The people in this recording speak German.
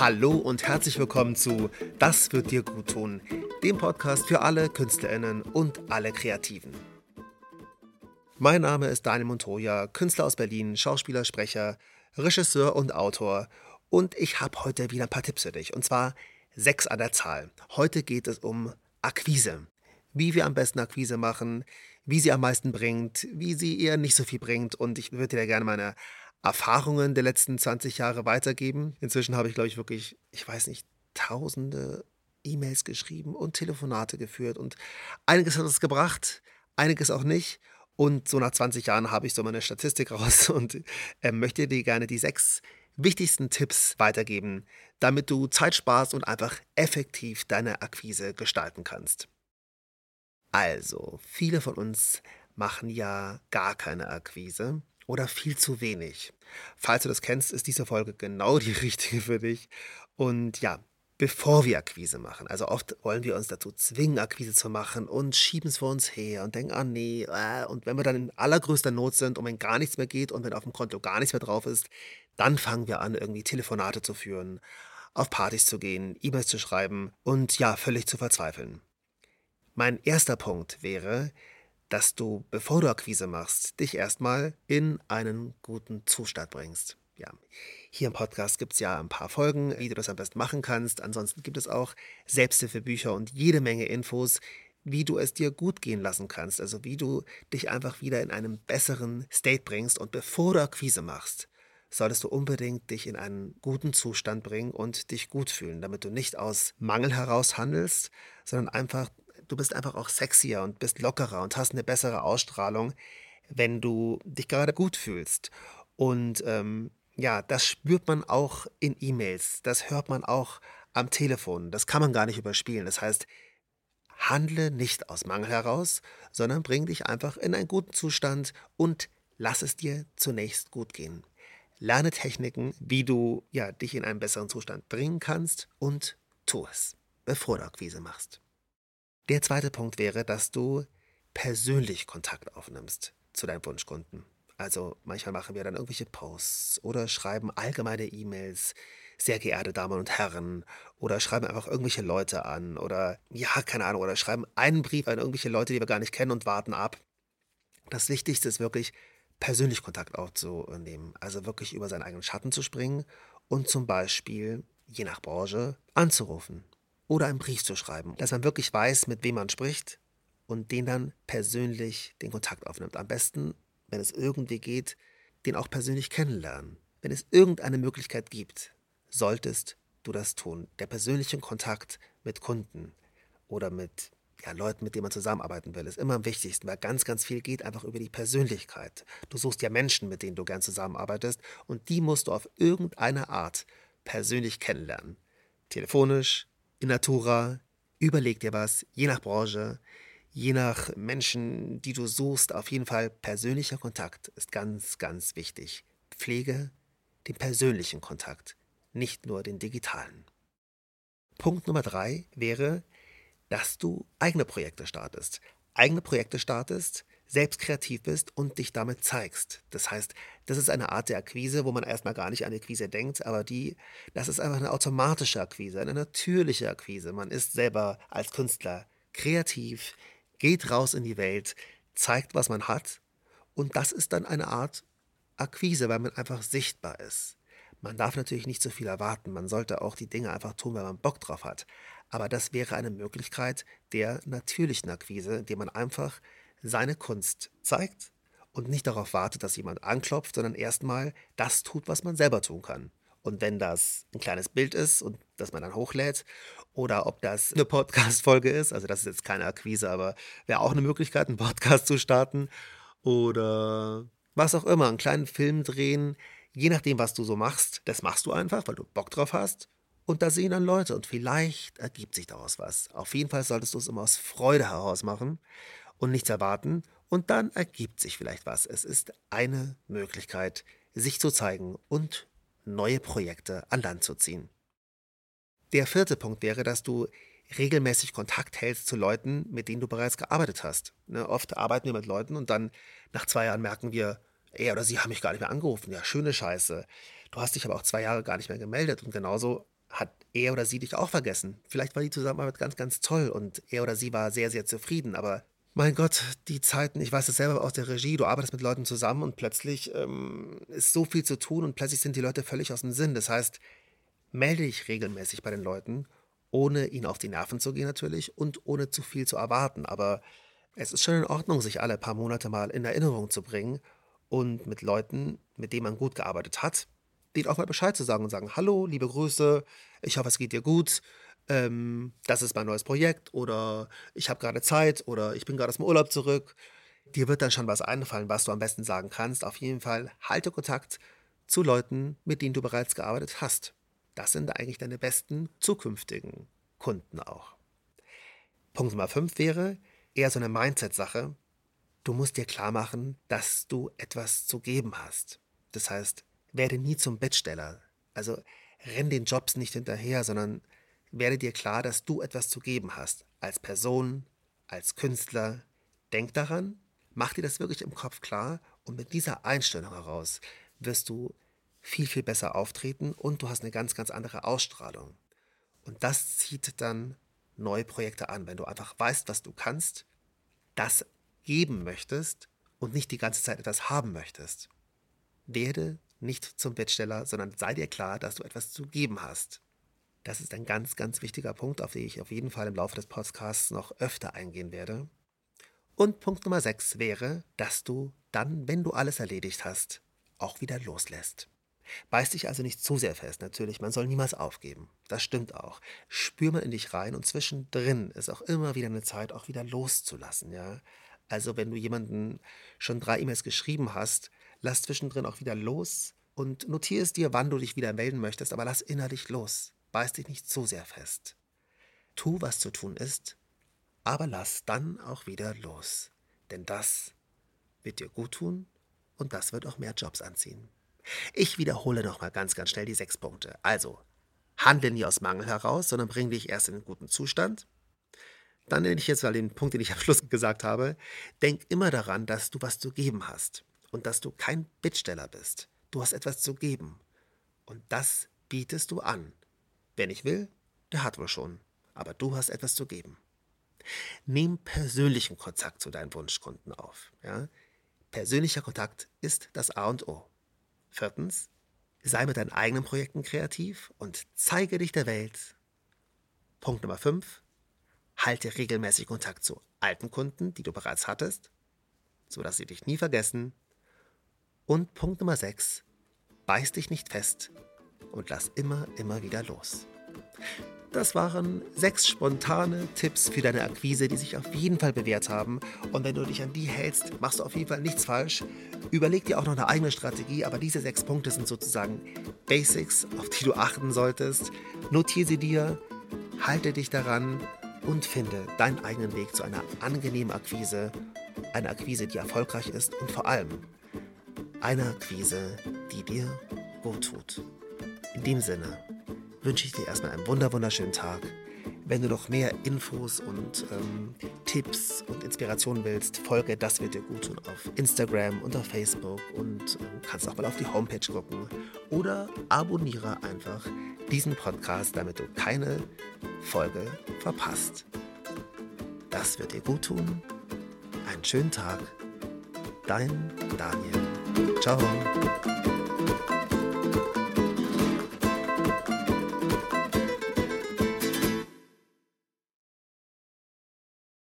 Hallo und herzlich willkommen zu Das wird dir gut tun, dem Podcast für alle KünstlerInnen und alle Kreativen. Mein Name ist Daniel Montoya, Künstler aus Berlin, Schauspieler, Sprecher, Regisseur und Autor. Und ich habe heute wieder ein paar Tipps für dich. Und zwar sechs an der Zahl. Heute geht es um Akquise. Wie wir am besten Akquise machen, wie sie am meisten bringt, wie sie eher nicht so viel bringt. Und ich würde dir gerne meine Erfahrungen der letzten 20 Jahre weitergeben. Inzwischen habe ich, glaube ich, wirklich, ich weiß nicht, tausende E-Mails geschrieben und Telefonate geführt. Und einiges hat es gebracht, einiges auch nicht. Und so nach 20 Jahren habe ich so meine Statistik raus und äh, möchte dir gerne die sechs wichtigsten Tipps weitergeben, damit du Zeit sparst und einfach effektiv deine Akquise gestalten kannst. Also, viele von uns machen ja gar keine Akquise oder viel zu wenig. Falls du das kennst, ist diese Folge genau die richtige für dich. Und ja, bevor wir Akquise machen. Also oft wollen wir uns dazu zwingen, Akquise zu machen und schieben es vor uns her und denken, ah nee, äh, und wenn wir dann in allergrößter Not sind und wenn gar nichts mehr geht und wenn auf dem Konto gar nichts mehr drauf ist, dann fangen wir an, irgendwie Telefonate zu führen, auf Partys zu gehen, E-Mails zu schreiben und ja, völlig zu verzweifeln. Mein erster Punkt wäre, dass du, bevor du Akquise machst, dich erstmal in einen guten Zustand bringst. Ja, hier im Podcast gibt es ja ein paar Folgen, wie du das am besten machen kannst. Ansonsten gibt es auch Selbsthilfebücher und jede Menge Infos, wie du es dir gut gehen lassen kannst. Also wie du dich einfach wieder in einen besseren State bringst. Und bevor du Akquise machst, solltest du unbedingt dich in einen guten Zustand bringen und dich gut fühlen, damit du nicht aus Mangel heraus handelst, sondern einfach, du bist einfach auch sexier und bist lockerer und hast eine bessere Ausstrahlung, wenn du dich gerade gut fühlst. Und ähm, ja, das spürt man auch in E-Mails, das hört man auch am Telefon, das kann man gar nicht überspielen. Das heißt, handle nicht aus Mangel heraus, sondern bring dich einfach in einen guten Zustand und lass es dir zunächst gut gehen. Lerne Techniken, wie du ja, dich in einen besseren Zustand bringen kannst und tu es, bevor du Akquise machst. Der zweite Punkt wäre, dass du persönlich Kontakt aufnimmst zu deinem Wunschkunden. Also manchmal machen wir dann irgendwelche Posts oder schreiben allgemeine E-Mails, sehr geehrte Damen und Herren, oder schreiben einfach irgendwelche Leute an oder ja, keine Ahnung, oder schreiben einen Brief an irgendwelche Leute, die wir gar nicht kennen und warten ab. Das Wichtigste ist wirklich, persönlich Kontakt aufzunehmen, also wirklich über seinen eigenen Schatten zu springen und zum Beispiel, je nach Branche, anzurufen oder einen Brief zu schreiben, dass man wirklich weiß, mit wem man spricht und den dann persönlich den Kontakt aufnimmt. Am besten wenn es irgendwie geht, den auch persönlich kennenlernen. Wenn es irgendeine Möglichkeit gibt, solltest du das tun. Der persönliche Kontakt mit Kunden oder mit ja, Leuten, mit denen man zusammenarbeiten will, ist immer am wichtigsten, weil ganz, ganz viel geht einfach über die Persönlichkeit. Du suchst ja Menschen, mit denen du gern zusammenarbeitest und die musst du auf irgendeine Art persönlich kennenlernen. Telefonisch, in Natura, überleg dir was, je nach Branche, je nach Menschen, die du suchst, auf jeden Fall persönlicher Kontakt ist ganz, ganz wichtig. Pflege den persönlichen Kontakt, nicht nur den digitalen. Punkt Nummer drei wäre, dass du eigene Projekte startest. Eigene Projekte startest, selbst kreativ bist und dich damit zeigst. Das heißt, das ist eine Art der Akquise, wo man erstmal gar nicht an Akquise denkt, aber die, das ist einfach eine automatische Akquise, eine natürliche Akquise. Man ist selber als Künstler kreativ, geht raus in die Welt, zeigt, was man hat. Und das ist dann eine Art Akquise, weil man einfach sichtbar ist. Man darf natürlich nicht so viel erwarten. Man sollte auch die Dinge einfach tun, weil man Bock drauf hat. Aber das wäre eine Möglichkeit der natürlichen Akquise, indem man einfach seine Kunst zeigt und nicht darauf wartet, dass jemand anklopft, sondern erstmal das tut, was man selber tun kann. Und wenn das ein kleines Bild ist und das man dann hochlädt, oder ob das eine Podcast-Folge ist, also das ist jetzt keine Akquise, aber wäre auch eine Möglichkeit, einen Podcast zu starten. Oder was auch immer, einen kleinen Film drehen, je nachdem, was du so machst, das machst du einfach, weil du Bock drauf hast. Und da sehen dann Leute und vielleicht ergibt sich daraus was. Auf jeden Fall solltest du es immer aus Freude heraus machen und nichts erwarten. Und dann ergibt sich vielleicht was. Es ist eine Möglichkeit, sich zu zeigen und neue Projekte an Land zu ziehen. Der vierte Punkt wäre, dass du regelmäßig Kontakt hältst zu Leuten, mit denen du bereits gearbeitet hast. Ne, oft arbeiten wir mit Leuten und dann nach zwei Jahren merken wir, er oder sie haben mich gar nicht mehr angerufen. Ja, schöne Scheiße. Du hast dich aber auch zwei Jahre gar nicht mehr gemeldet. Und genauso hat er oder sie dich auch vergessen. Vielleicht war die Zusammenarbeit ganz, ganz toll und er oder sie war sehr, sehr zufrieden, aber mein Gott, die Zeiten, ich weiß es selber aus der Regie, du arbeitest mit Leuten zusammen und plötzlich ähm, ist so viel zu tun und plötzlich sind die Leute völlig aus dem Sinn. Das heißt, melde dich regelmäßig bei den Leuten, ohne ihnen auf die Nerven zu gehen natürlich und ohne zu viel zu erwarten. Aber es ist schon in Ordnung, sich alle paar Monate mal in Erinnerung zu bringen und mit Leuten, mit denen man gut gearbeitet hat, denen auch mal Bescheid zu sagen und sagen, hallo, liebe Grüße, ich hoffe, es geht dir gut, ähm, das ist mein neues Projekt oder ich habe gerade Zeit oder ich bin gerade aus dem Urlaub zurück. Dir wird dann schon was einfallen, was du am besten sagen kannst. Auf jeden Fall halte Kontakt zu Leuten, mit denen du bereits gearbeitet hast. Das sind eigentlich deine besten zukünftigen Kunden auch. Punkt Nummer 5 wäre eher so eine Mindset-Sache. Du musst dir klar machen, dass du etwas zu geben hast. Das heißt, werde nie zum Bettsteller. Also renn den Jobs nicht hinterher, sondern werde dir klar, dass du etwas zu geben hast. Als Person, als Künstler. Denk daran, mach dir das wirklich im Kopf klar und mit dieser Einstellung heraus wirst du viel, viel besser auftreten und du hast eine ganz, ganz andere Ausstrahlung. Und das zieht dann neue Projekte an, wenn du einfach weißt, was du kannst, das geben möchtest und nicht die ganze Zeit etwas haben möchtest. Werde nicht zum Bettsteller, sondern sei dir klar, dass du etwas zu geben hast. Das ist ein ganz, ganz wichtiger Punkt, auf den ich auf jeden Fall im Laufe des Podcasts noch öfter eingehen werde. Und Punkt Nummer 6 wäre, dass du dann, wenn du alles erledigt hast, auch wieder loslässt. Beiß dich also nicht zu sehr fest, natürlich, man soll niemals aufgeben. Das stimmt auch. Spür mal in dich rein und zwischendrin ist auch immer wieder eine Zeit, auch wieder loszulassen, ja. Also wenn du jemanden schon drei E-Mails geschrieben hast, lass zwischendrin auch wieder los und notiere es dir, wann du dich wieder melden möchtest, aber lass innerlich los beiß dich nicht zu sehr fest. Tu, was zu tun ist, aber lass dann auch wieder los. Denn das wird dir gut tun und das wird auch mehr Jobs anziehen. Ich wiederhole nochmal ganz, ganz schnell die sechs Punkte. Also, handle nie aus Mangel heraus, sondern bring dich erst in einen guten Zustand. Dann nenne ich jetzt mal den Punkt, den ich am Schluss gesagt habe. Denk immer daran, dass du was zu geben hast und dass du kein Bittsteller bist. Du hast etwas zu geben. Und das bietest du an. Wer nicht will, der hat wohl schon. Aber du hast etwas zu geben. Nimm persönlichen Kontakt zu deinen Wunschkunden auf. Ja? Persönlicher Kontakt ist das A und O. Viertens, sei mit deinen eigenen Projekten kreativ und zeige dich der Welt. Punkt Nummer 5, halte regelmäßig Kontakt zu alten Kunden, die du bereits hattest, sodass sie dich nie vergessen. Und Punkt Nummer 6, beiß dich nicht fest und lass immer, immer wieder los. Das waren sechs spontane Tipps für deine Akquise, die sich auf jeden Fall bewährt haben. Und wenn du dich an die hältst, machst du auf jeden Fall nichts falsch. Überleg dir auch noch eine eigene Strategie, aber diese sechs Punkte sind sozusagen Basics, auf die du achten solltest. Notiere sie dir, halte dich daran und finde deinen eigenen Weg zu einer angenehmen Akquise. Eine Akquise, die erfolgreich ist und vor allem eine Akquise, die dir gut tut. In dem Sinne wünsche ich dir erstmal einen wunder wunderschönen Tag. Wenn du noch mehr Infos und ähm, Tipps und Inspirationen willst, folge Das wird dir gut tun auf Instagram und auf Facebook und ähm, kannst auch mal auf die Homepage gucken. Oder abonniere einfach diesen Podcast, damit du keine Folge verpasst. Das wird dir gut tun. Einen schönen Tag. Dein Daniel. Ciao.